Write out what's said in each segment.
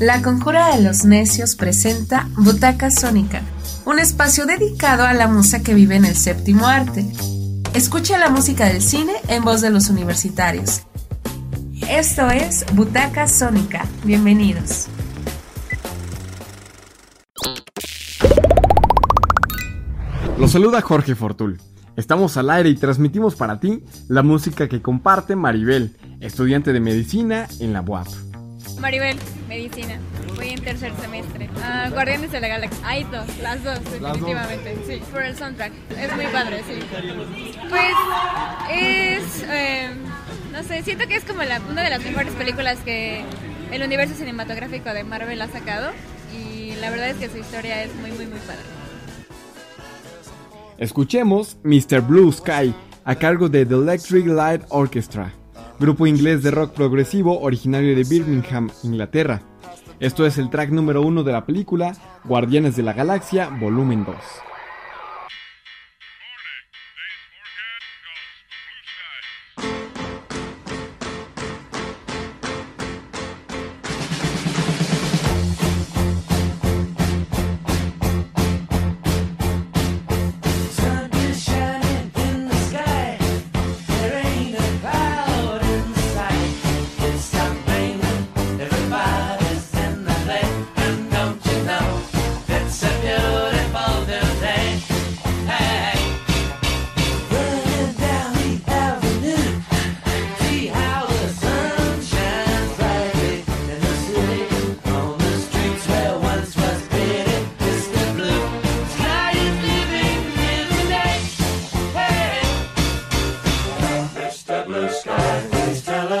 La Conjura de los Necios presenta Butaca Sónica, un espacio dedicado a la musa que vive en el séptimo arte. Escucha la música del cine en voz de los universitarios. Esto es Butaca Sónica. Bienvenidos. Los saluda Jorge Fortul. Estamos al aire y transmitimos para ti la música que comparte Maribel, estudiante de medicina en la UAP. Maribel, medicina. Voy en tercer semestre. Ah, Guardianes de la Galaxia. Hay dos, las dos, definitivamente. Sí, por el soundtrack. Es muy padre, sí. Pues es. Eh, no sé, siento que es como la, una de las mejores películas que el universo cinematográfico de Marvel ha sacado. Y la verdad es que su historia es muy, muy, muy padre. Escuchemos Mr. Blue Sky a cargo de The Electric Light Orchestra grupo inglés de rock progresivo originario de Birmingham, Inglaterra. Esto es el track número uno de la película Guardianes de la Galaxia, volumen 2.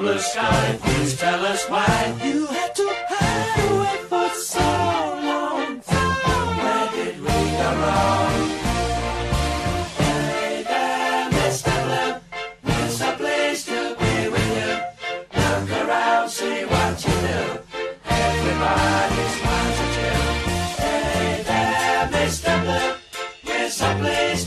blue sky, please tell us why you had to hide away for so long. Where did we go wrong? Hey there, Mr. Blue, we're so pleased to be with you. Look around, see what you do. You. Hey there, Mr. Blue, we're so pleased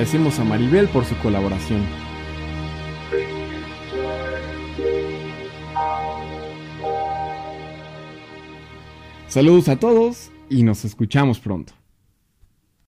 Agradecemos a Maribel por su colaboración. Saludos a todos y nos escuchamos pronto.